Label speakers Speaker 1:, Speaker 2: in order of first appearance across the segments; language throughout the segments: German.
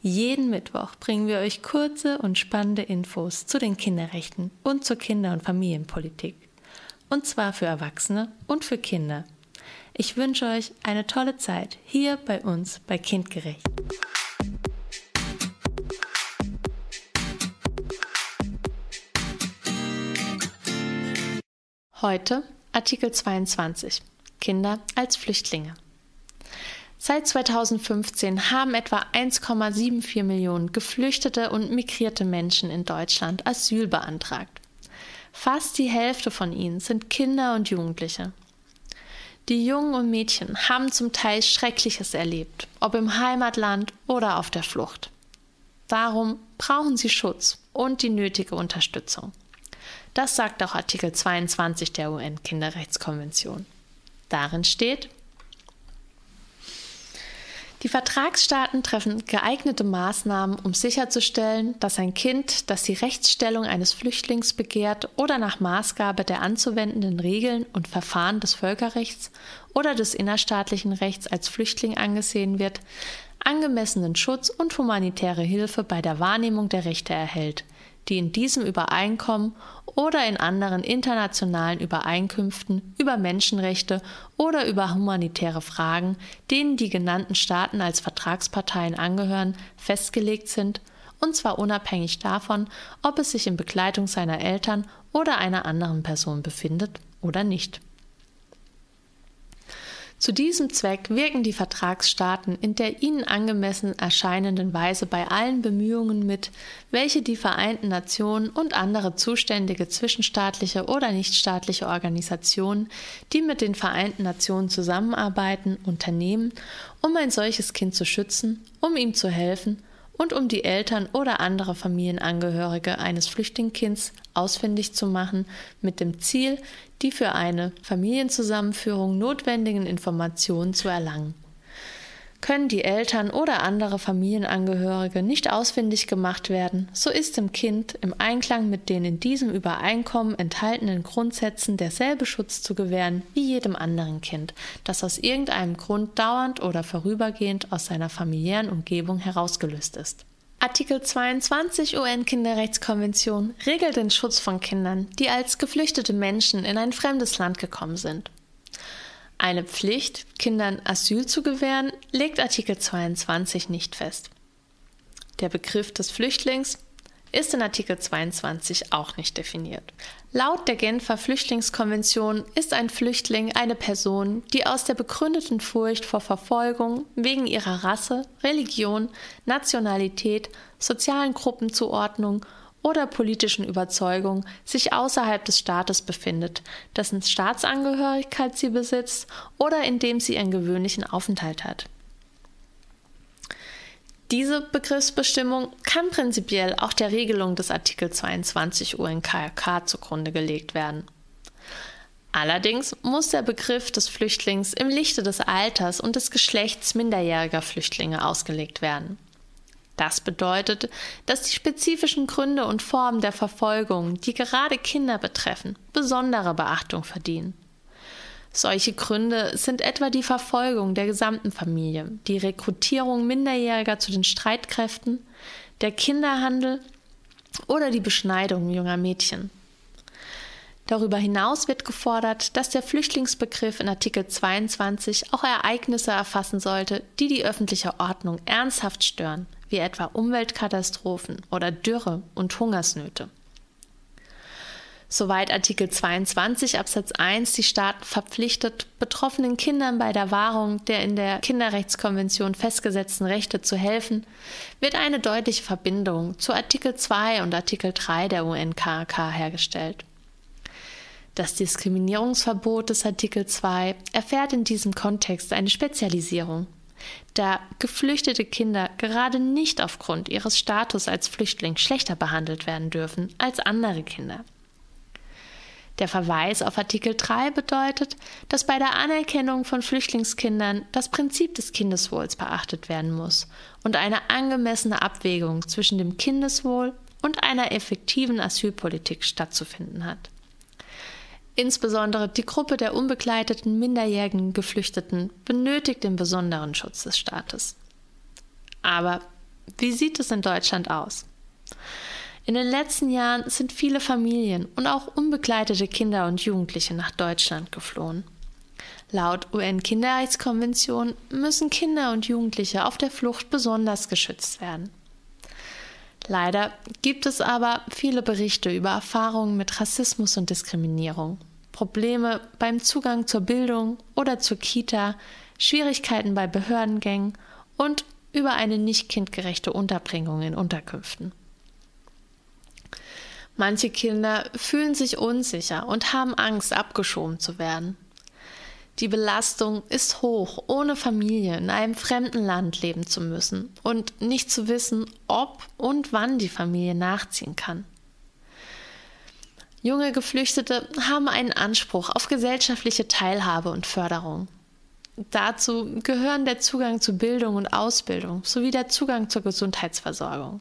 Speaker 1: Jeden Mittwoch bringen wir euch kurze und spannende Infos zu den Kinderrechten und zur Kinder- und Familienpolitik. Und zwar für Erwachsene und für Kinder. Ich wünsche euch eine tolle Zeit hier bei uns bei Kindgerecht. Heute Artikel 22 Kinder als Flüchtlinge. Seit 2015 haben etwa 1,74 Millionen geflüchtete und migrierte Menschen in Deutschland Asyl beantragt. Fast die Hälfte von ihnen sind Kinder und Jugendliche. Die Jungen und Mädchen haben zum Teil Schreckliches erlebt, ob im Heimatland oder auf der Flucht. Darum brauchen sie Schutz und die nötige Unterstützung. Das sagt auch Artikel 22 der UN-Kinderrechtskonvention. Darin steht, die Vertragsstaaten treffen geeignete Maßnahmen, um sicherzustellen, dass ein Kind, das die Rechtsstellung eines Flüchtlings begehrt oder nach Maßgabe der anzuwendenden Regeln und Verfahren des Völkerrechts oder des innerstaatlichen Rechts als Flüchtling angesehen wird, angemessenen Schutz und humanitäre Hilfe bei der Wahrnehmung der Rechte erhält, die in diesem Übereinkommen oder in anderen internationalen Übereinkünften über Menschenrechte oder über humanitäre Fragen, denen die genannten Staaten als Vertragsparteien angehören, festgelegt sind, und zwar unabhängig davon, ob es sich in Begleitung seiner Eltern oder einer anderen Person befindet oder nicht. Zu diesem Zweck wirken die Vertragsstaaten in der ihnen angemessen erscheinenden Weise bei allen Bemühungen mit, welche die Vereinten Nationen und andere zuständige zwischenstaatliche oder nichtstaatliche Organisationen, die mit den Vereinten Nationen zusammenarbeiten, unternehmen, um ein solches Kind zu schützen, um ihm zu helfen und um die Eltern oder andere Familienangehörige eines Flüchtlingkinds ausfindig zu machen, mit dem Ziel, die für eine Familienzusammenführung notwendigen Informationen zu erlangen. Können die Eltern oder andere Familienangehörige nicht ausfindig gemacht werden, so ist dem Kind im Einklang mit den in diesem Übereinkommen enthaltenen Grundsätzen derselbe Schutz zu gewähren wie jedem anderen Kind, das aus irgendeinem Grund dauernd oder vorübergehend aus seiner familiären Umgebung herausgelöst ist. Artikel 22 UN-Kinderrechtskonvention regelt den Schutz von Kindern, die als geflüchtete Menschen in ein fremdes Land gekommen sind. Eine Pflicht, Kindern Asyl zu gewähren, legt Artikel 22 nicht fest. Der Begriff des Flüchtlings ist in Artikel 22 auch nicht definiert. Laut der Genfer Flüchtlingskonvention ist ein Flüchtling eine Person, die aus der begründeten Furcht vor Verfolgung wegen ihrer Rasse, Religion, Nationalität, sozialen Gruppenzuordnung oder politischen Überzeugung sich außerhalb des Staates befindet, dessen Staatsangehörigkeit sie besitzt oder in dem sie ihren gewöhnlichen Aufenthalt hat. Diese Begriffsbestimmung kann prinzipiell auch der Regelung des Artikel 22 UNKRK zugrunde gelegt werden. Allerdings muss der Begriff des Flüchtlings im Lichte des Alters und des Geschlechts minderjähriger Flüchtlinge ausgelegt werden. Das bedeutet, dass die spezifischen Gründe und Formen der Verfolgung, die gerade Kinder betreffen, besondere Beachtung verdienen. Solche Gründe sind etwa die Verfolgung der gesamten Familie, die Rekrutierung Minderjähriger zu den Streitkräften, der Kinderhandel oder die Beschneidung junger Mädchen. Darüber hinaus wird gefordert, dass der Flüchtlingsbegriff in Artikel 22 auch Ereignisse erfassen sollte, die die öffentliche Ordnung ernsthaft stören, wie etwa Umweltkatastrophen oder Dürre und Hungersnöte. Soweit Artikel 22 Absatz 1 die Staaten verpflichtet, betroffenen Kindern bei der Wahrung der in der Kinderrechtskonvention festgesetzten Rechte zu helfen, wird eine deutliche Verbindung zu Artikel 2 und Artikel 3 der UNKK hergestellt. Das Diskriminierungsverbot des Artikel 2 erfährt in diesem Kontext eine Spezialisierung. Da geflüchtete Kinder gerade nicht aufgrund ihres Status als Flüchtling schlechter behandelt werden dürfen als andere Kinder. Der Verweis auf Artikel 3 bedeutet, dass bei der Anerkennung von Flüchtlingskindern das Prinzip des Kindeswohls beachtet werden muss und eine angemessene Abwägung zwischen dem Kindeswohl und einer effektiven Asylpolitik stattzufinden hat. Insbesondere die Gruppe der unbegleiteten minderjährigen Geflüchteten benötigt den besonderen Schutz des Staates. Aber wie sieht es in Deutschland aus? In den letzten Jahren sind viele Familien und auch unbegleitete Kinder und Jugendliche nach Deutschland geflohen. Laut UN-Kinderrechtskonvention müssen Kinder und Jugendliche auf der Flucht besonders geschützt werden. Leider gibt es aber viele Berichte über Erfahrungen mit Rassismus und Diskriminierung. Probleme beim Zugang zur Bildung oder zur Kita, Schwierigkeiten bei Behördengängen und über eine nicht kindgerechte Unterbringung in Unterkünften. Manche Kinder fühlen sich unsicher und haben Angst, abgeschoben zu werden. Die Belastung ist hoch, ohne Familie in einem fremden Land leben zu müssen und nicht zu wissen, ob und wann die Familie nachziehen kann. Junge Geflüchtete haben einen Anspruch auf gesellschaftliche Teilhabe und Förderung. Dazu gehören der Zugang zu Bildung und Ausbildung sowie der Zugang zur Gesundheitsversorgung.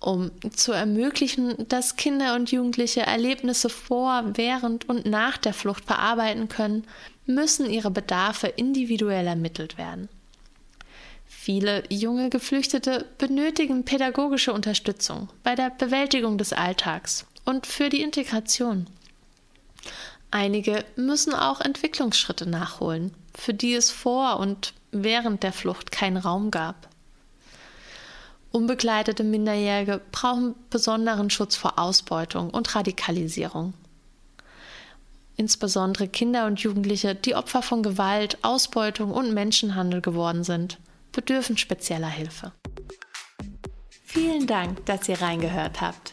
Speaker 1: Um zu ermöglichen, dass Kinder und Jugendliche Erlebnisse vor, während und nach der Flucht verarbeiten können, müssen ihre Bedarfe individuell ermittelt werden. Viele junge Geflüchtete benötigen pädagogische Unterstützung bei der Bewältigung des Alltags und für die Integration. Einige müssen auch Entwicklungsschritte nachholen, für die es vor und während der Flucht keinen Raum gab. Unbegleitete Minderjährige brauchen besonderen Schutz vor Ausbeutung und Radikalisierung. Insbesondere Kinder und Jugendliche, die Opfer von Gewalt, Ausbeutung und Menschenhandel geworden sind, bedürfen spezieller Hilfe. Vielen Dank, dass ihr reingehört habt.